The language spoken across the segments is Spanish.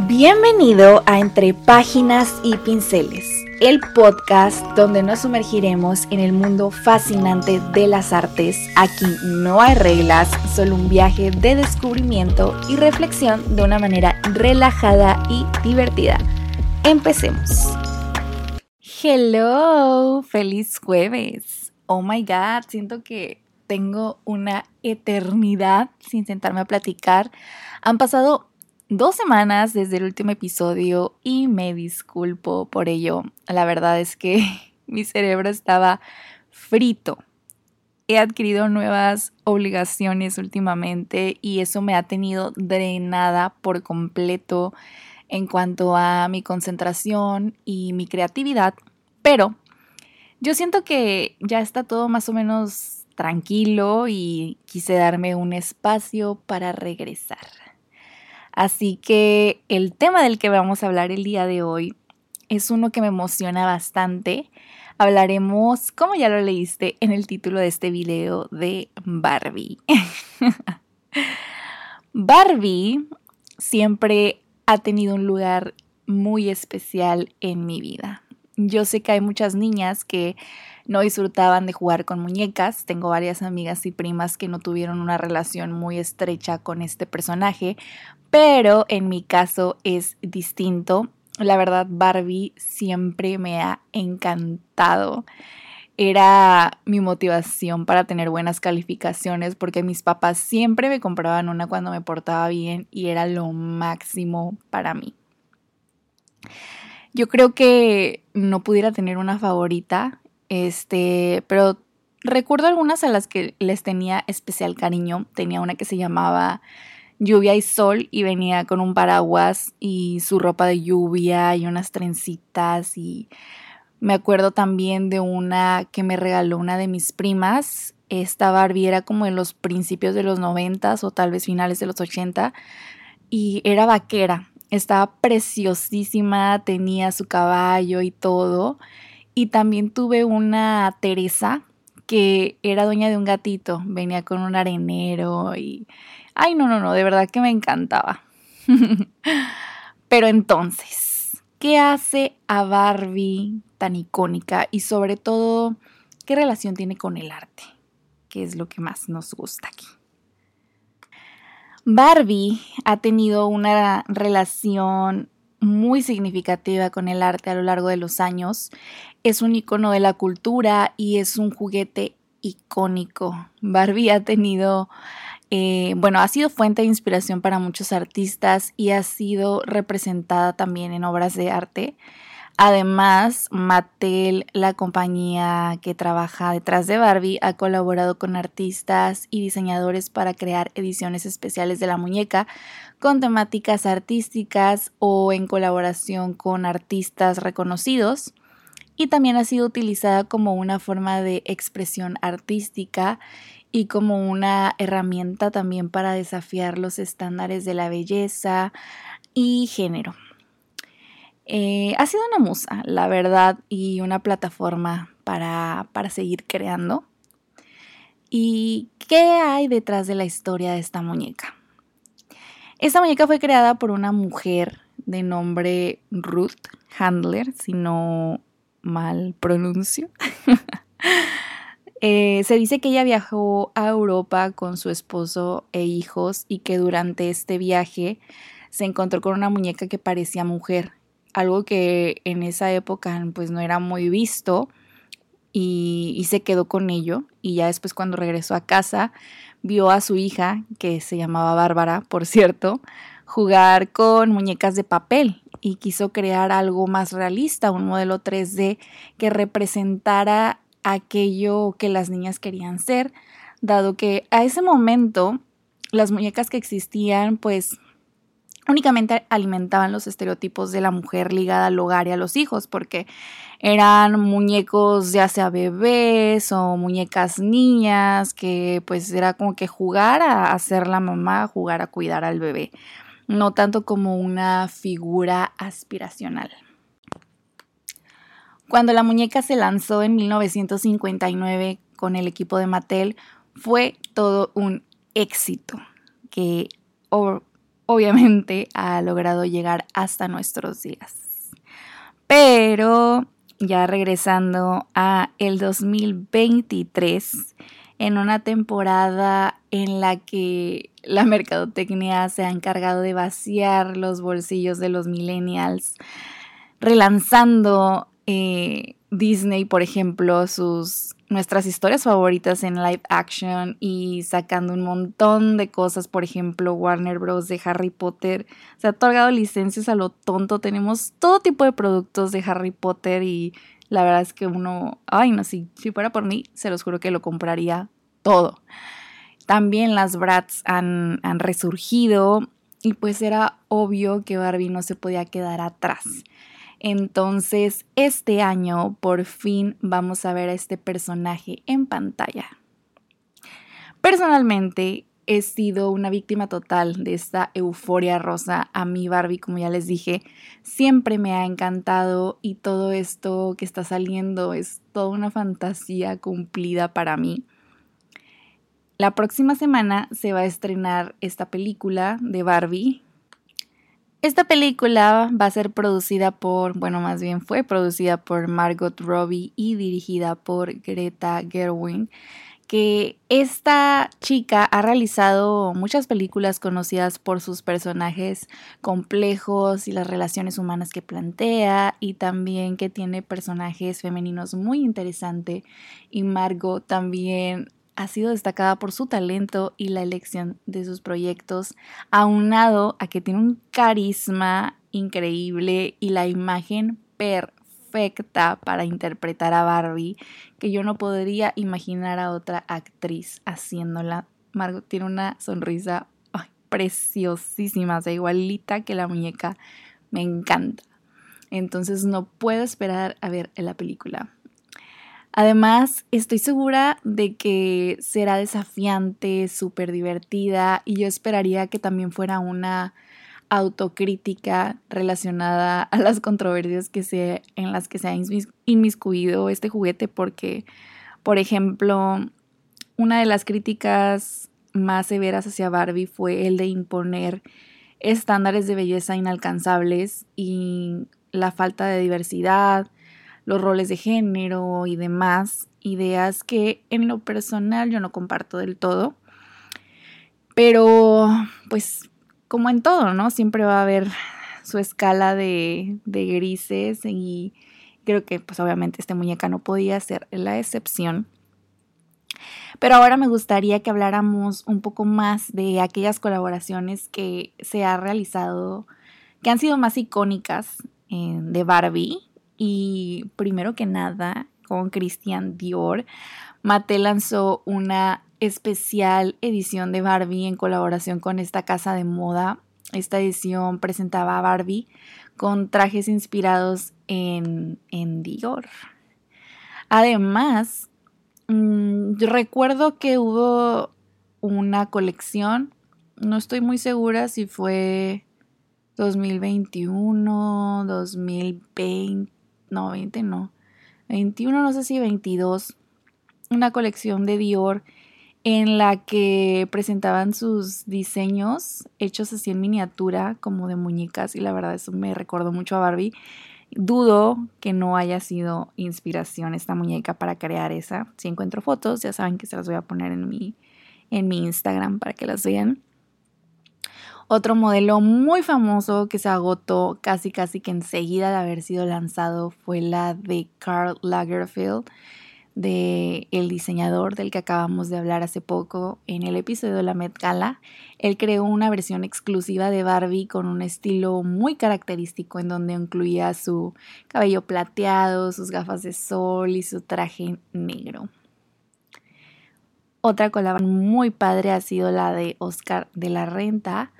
Bienvenido a Entre Páginas y Pinceles, el podcast donde nos sumergiremos en el mundo fascinante de las artes. Aquí no hay reglas, solo un viaje de descubrimiento y reflexión de una manera relajada y divertida. Empecemos. Hello, feliz jueves. Oh my god, siento que tengo una eternidad sin sentarme a platicar. Han pasado dos semanas desde el último episodio y me disculpo por ello. La verdad es que mi cerebro estaba frito. He adquirido nuevas obligaciones últimamente y eso me ha tenido drenada por completo en cuanto a mi concentración y mi creatividad, pero yo siento que ya está todo más o menos tranquilo y quise darme un espacio para regresar. Así que el tema del que vamos a hablar el día de hoy es uno que me emociona bastante. Hablaremos, como ya lo leíste en el título de este video, de Barbie. Barbie siempre ha tenido un lugar muy especial en mi vida. Yo sé que hay muchas niñas que no disfrutaban de jugar con muñecas. Tengo varias amigas y primas que no tuvieron una relación muy estrecha con este personaje, pero en mi caso es distinto. La verdad, Barbie siempre me ha encantado. Era mi motivación para tener buenas calificaciones porque mis papás siempre me compraban una cuando me portaba bien y era lo máximo para mí. Yo creo que no pudiera tener una favorita, este, pero recuerdo algunas a las que les tenía especial cariño. Tenía una que se llamaba Lluvia y Sol y venía con un paraguas y su ropa de lluvia y unas trencitas y me acuerdo también de una que me regaló una de mis primas. Esta Barbie era como en los principios de los noventas o tal vez finales de los ochenta y era vaquera estaba preciosísima, tenía su caballo y todo. Y también tuve una Teresa que era dueña de un gatito, venía con un arenero y... Ay, no, no, no, de verdad que me encantaba. Pero entonces, ¿qué hace a Barbie tan icónica y sobre todo, qué relación tiene con el arte? ¿Qué es lo que más nos gusta aquí? Barbie ha tenido una relación muy significativa con el arte a lo largo de los años. Es un icono de la cultura y es un juguete icónico. Barbie ha tenido, eh, bueno, ha sido fuente de inspiración para muchos artistas y ha sido representada también en obras de arte. Además, Mattel, la compañía que trabaja detrás de Barbie, ha colaborado con artistas y diseñadores para crear ediciones especiales de la muñeca con temáticas artísticas o en colaboración con artistas reconocidos. Y también ha sido utilizada como una forma de expresión artística y como una herramienta también para desafiar los estándares de la belleza y género. Eh, ha sido una musa, la verdad, y una plataforma para, para seguir creando. ¿Y qué hay detrás de la historia de esta muñeca? Esta muñeca fue creada por una mujer de nombre Ruth Handler, si no mal pronuncio. Eh, se dice que ella viajó a Europa con su esposo e hijos y que durante este viaje se encontró con una muñeca que parecía mujer algo que en esa época pues no era muy visto y, se quedó con ello. Y ya después cuando regresó a casa vio a su hija, que se llamaba Bárbara, por cierto, jugar con muñecas de papel y quiso crear algo más realista, un modelo 3D que representara aquello que las niñas querían ser, dado que a ese momento las muñecas que existían pues únicamente alimentaban los estereotipos de la mujer ligada al hogar y a los hijos, porque eran muñecos ya sea bebés o muñecas niñas, que pues era como que jugar a ser la mamá, jugar a cuidar al bebé, no tanto como una figura aspiracional. Cuando la muñeca se lanzó en 1959 con el equipo de Mattel, fue todo un éxito que obviamente ha logrado llegar hasta nuestros días. Pero ya regresando a el 2023, en una temporada en la que la mercadotecnia se ha encargado de vaciar los bolsillos de los millennials, relanzando eh, Disney, por ejemplo, sus nuestras historias favoritas en live action y sacando un montón de cosas, por ejemplo, Warner Bros. de Harry Potter. Se ha otorgado licencias a lo tonto. Tenemos todo tipo de productos de Harry Potter y la verdad es que uno, ay, no, si, si fuera por mí, se los juro que lo compraría todo. También las Brats han, han resurgido y pues era obvio que Barbie no se podía quedar atrás. Entonces, este año por fin vamos a ver a este personaje en pantalla. Personalmente, he sido una víctima total de esta euforia rosa. A mí Barbie, como ya les dije, siempre me ha encantado y todo esto que está saliendo es toda una fantasía cumplida para mí. La próxima semana se va a estrenar esta película de Barbie. Esta película va a ser producida por, bueno, más bien fue producida por Margot Robbie y dirigida por Greta Gerwig que esta chica ha realizado muchas películas conocidas por sus personajes complejos y las relaciones humanas que plantea y también que tiene personajes femeninos muy interesantes y Margot también ha sido destacada por su talento y la elección de sus proyectos, aunado a que tiene un carisma increíble y la imagen perfecta para interpretar a Barbie, que yo no podría imaginar a otra actriz haciéndola. Margot tiene una sonrisa preciosísima, o sea, igualita que la muñeca, me encanta. Entonces no puedo esperar a ver la película. Además, estoy segura de que será desafiante, súper divertida y yo esperaría que también fuera una autocrítica relacionada a las controversias que en las que se ha inmiscuido este juguete porque, por ejemplo, una de las críticas más severas hacia Barbie fue el de imponer estándares de belleza inalcanzables y la falta de diversidad, los roles de género y demás, ideas que en lo personal yo no comparto del todo. Pero, pues, como en todo, ¿no? Siempre va a haber su escala de, grises y creo que, pues, obviamente este muñeca no podía ser la excepción. Pero ahora me gustaría que habláramos un poco más de aquellas colaboraciones que se ha realizado, que han sido más icónicas eh, de Barbie y primero que nada, con Christian Dior, Mattel lanzó una especial edición de Barbie en colaboración con esta casa de moda. Esta edición presentaba a Barbie con trajes inspirados en, en Dior. Además, mm, recuerdo que hubo una colección, no estoy muy segura si fue 2021, 2020 no, 20 no, 21, no sé si 22, una colección de Dior en la que presentaban sus diseños hechos así en miniatura, como de muñecas, y la verdad eso me recordó mucho a Barbie. Dudo que no haya sido inspiración esta muñeca para crear esa. Si encuentro fotos, ya saben que se las voy a poner en mi, en mi Instagram para que las vean. Otro modelo muy famoso que se agotó casi casi que enseguida de haber sido lanzado fue la de Karl Lagerfeld, de el diseñador del que acabamos de hablar hace poco en el episodio de la Met Gala. Él creó una versión exclusiva de Barbie con un estilo muy característico en donde incluía su cabello plateado, sus gafas de sol y su traje negro. Otra colaboración muy padre ha sido la de Oscar de la Renta,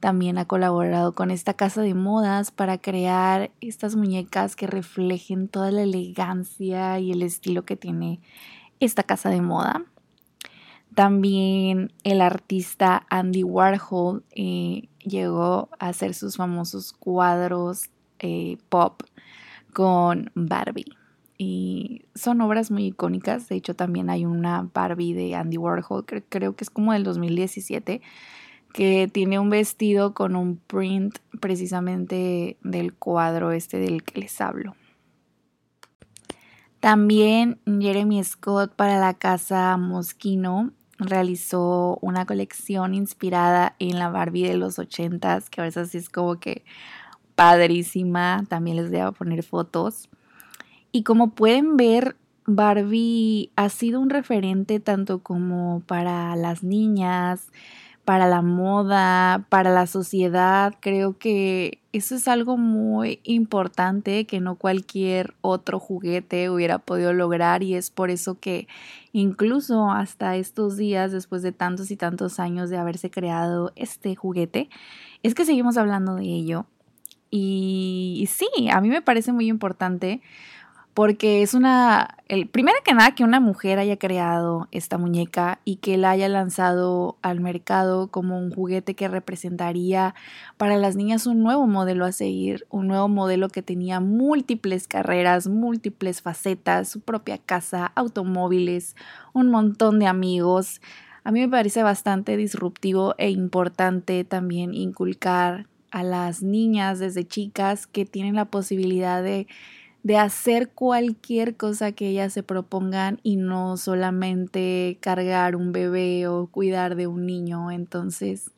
también ha colaborado con esta casa de modas para crear estas muñecas que reflejen toda la elegancia y el estilo que tiene esta casa de moda. También el artista Andy Warhol eh, llegó a hacer sus famosos cuadros eh, pop con Barbie. Y son obras muy icónicas. De hecho, también hay una Barbie de Andy Warhol, creo que es como del 2017 que tiene un vestido con un print precisamente del cuadro este del que les hablo. También Jeremy Scott para la casa Mosquino realizó una colección inspirada en la Barbie de los ochentas, que a veces es como que padrísima. También les voy a poner fotos. Y como pueden ver, Barbie ha sido un referente tanto como para las niñas, para la moda, para la sociedad. Creo que eso es algo muy importante que no cualquier otro juguete hubiera podido lograr y es por eso que incluso hasta estos días, después de tantos y tantos años de haberse creado este juguete, es que seguimos hablando de ello. Y, sí, a mí me parece muy importante porque es una, el, primero que nada que una mujer haya creado esta muñeca y que la haya lanzado al mercado como un juguete que representaría para las niñas un nuevo modelo a seguir, un nuevo modelo que tenía múltiples carreras, múltiples facetas, su propia casa, automóviles, un montón de amigos. A mí me parece bastante disruptivo e importante también inculcar a las niñas desde chicas que tienen la posibilidad de de hacer cualquier cosa que ellas se propongan y no solamente cargar un bebé o cuidar de un niño. Entonces,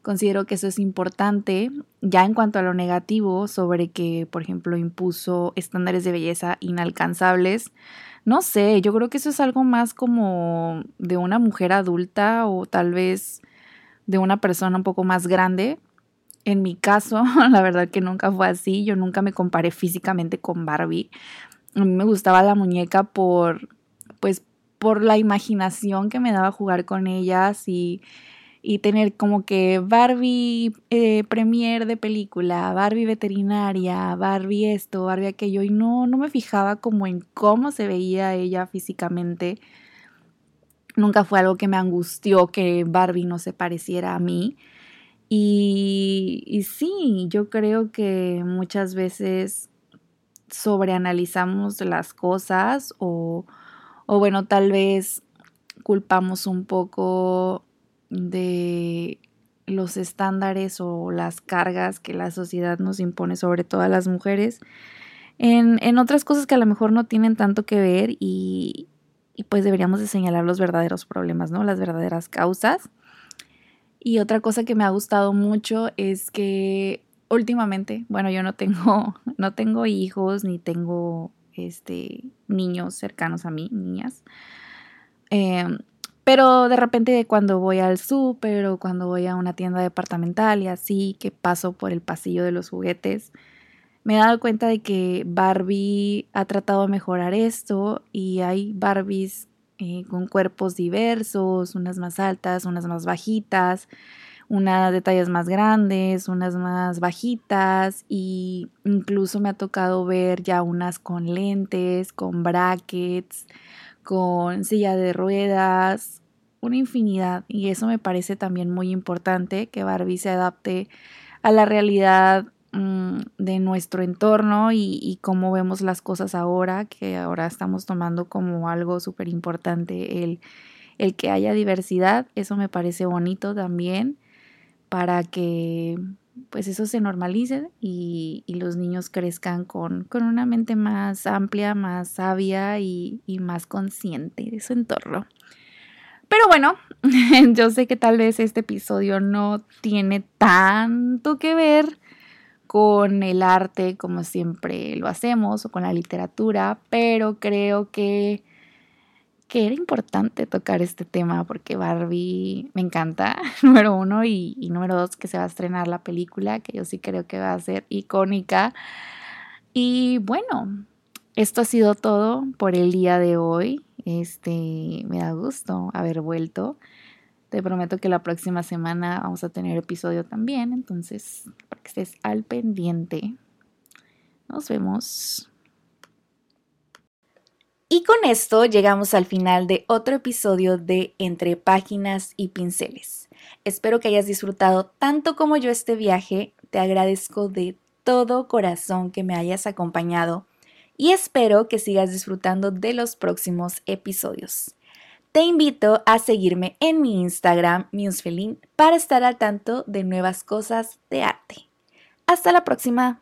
considero que eso es importante. Ya en cuanto a lo negativo, sobre que, por ejemplo, impuso estándares de belleza inalcanzables, no sé, yo creo que eso es algo más como de una mujer adulta o tal vez de una persona un poco más grande en mi caso, la verdad que nunca fue así. Yo nunca me comparé físicamente con Barbie. A mí me gustaba la muñeca por, pues, por la imaginación que me daba jugar con ellas y, y tener como que Barbie eh, premier de película, Barbie veterinaria, Barbie esto, Barbie aquello. Y no, no me fijaba como en cómo se veía ella físicamente. Nunca fue algo que me angustió que Barbie no se pareciera a mí. Y, sí, yo creo que muchas veces sobreanalizamos las cosas o, o bueno, tal vez culpamos un poco de los estándares o las cargas que la sociedad nos impone sobre todas las mujeres en, en, otras cosas que a lo mejor no tienen tanto que ver y, y pues deberíamos de señalar los verdaderos problemas, ¿no? Las verdaderas causas. Y otra cosa que me ha gustado mucho es que últimamente, bueno, yo no tengo, no tengo hijos ni tengo este, niños cercanos a mí, niñas. Em, pero de repente cuando voy al súper o cuando voy a una tienda departamental y así, que paso por el pasillo de los juguetes, me he dado cuenta de que Barbie ha tratado de mejorar esto y hay Barbies eh, con cuerpos diversos, unas más altas, unas más bajitas, unas de tallas más grandes, unas más bajitas y incluso me ha tocado ver ya unas con lentes, con brackets, con silla de ruedas, una infinidad y eso me parece también muy importante que Barbie se adapte a la realidad Mm, de nuestro entorno y, cómo vemos las cosas ahora, que ahora estamos tomando como algo súper importante el, el que haya diversidad. Eso me parece bonito también para que pues eso se normalice y, los niños crezcan con, con, una mente más amplia, más sabia y, y más consciente de su entorno. Pero bueno, yo sé que tal vez este episodio no tiene tanto que ver con el arte como siempre lo hacemos o con la literatura, pero creo que, que era importante tocar este tema porque Barbie me encanta, número uno, y, y número dos, que se va a estrenar la película, que yo sí creo que va a ser icónica. Y bueno, esto ha sido todo por el día de hoy. Este, me da gusto haber vuelto. Te prometo que la próxima semana vamos a tener episodio también, entonces para que estés al pendiente. Nos vemos. Y con esto llegamos al final de otro episodio de Entre Páginas y Pinceles. Espero que hayas disfrutado tanto como yo este viaje. Te agradezco de todo corazón que me hayas acompañado y espero que sigas disfrutando de los próximos episodios. Te invito a seguirme en mi Instagram, Musefelin, para estar al tanto de nuevas cosas de arte. Hasta la próxima.